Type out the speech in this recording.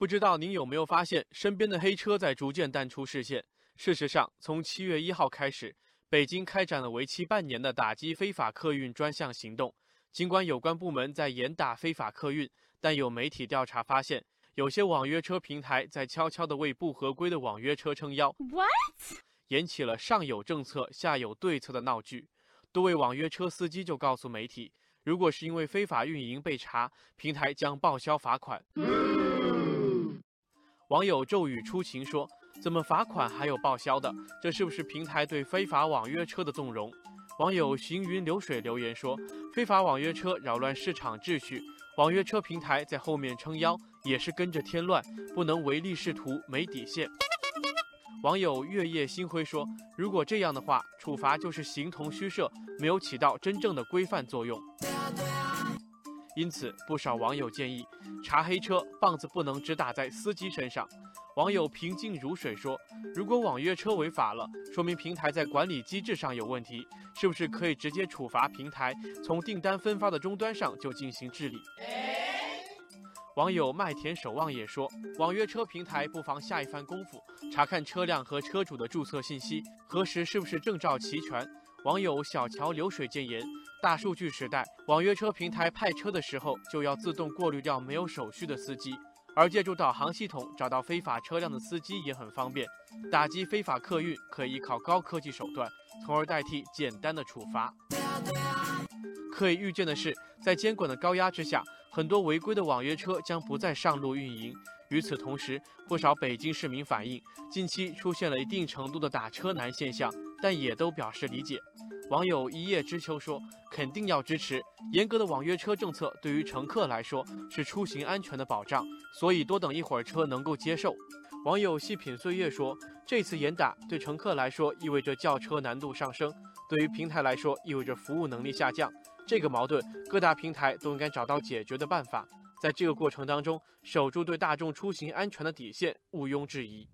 不知道您有没有发现，身边的黑车在逐渐淡出视线？事实上，从七月一号开始，北京开展了为期半年的打击非法客运专项行动。尽管有关部门在严打非法客运，但有媒体调查发现，有些网约车平台在悄悄地为不合规的网约车撑腰，what？引起了上有政策，下有对策的闹剧。多位网约车司机就告诉媒体，如果是因为非法运营被查，平台将报销罚款。网友骤雨初晴说：“怎么罚款还有报销的？这是不是平台对非法网约车的纵容？”网友行云流水留言说：“非法网约车扰乱市场秩序，网约车平台在后面撑腰也是跟着添乱，不能唯利是图，没底线。”网友月夜星辉说：“如果这样的话，处罚就是形同虚设，没有起到真正的规范作用。”因此，不少网友建议查黑车棒子不能只打在司机身上。网友平静如水说：“如果网约车违法了，说明平台在管理机制上有问题，是不是可以直接处罚平台，从订单分发的终端上就进行治理？”网友麦田守望也说：“网约车平台不妨下一番功夫，查看车辆和车主的注册信息，核实是不是证照齐全。”网友小桥流水建言：大数据时代，网约车平台派车的时候就要自动过滤掉没有手续的司机，而借助导航系统找到非法车辆的司机也很方便。打击非法客运可以依靠高科技手段，从而代替简单的处罚。可以预见的是，在监管的高压之下，很多违规的网约车将不再上路运营。与此同时，不少北京市民反映，近期出现了一定程度的打车难现象，但也都表示理解。网友一叶知秋说：“肯定要支持严格的网约车政策，对于乘客来说是出行安全的保障，所以多等一会儿车能够接受。”网友细品岁月说：“这次严打对乘客来说意味着叫车难度上升，对于平台来说意味着服务能力下降。这个矛盾，各大平台都应该找到解决的办法。”在这个过程当中，守住对大众出行安全的底线，毋庸置疑。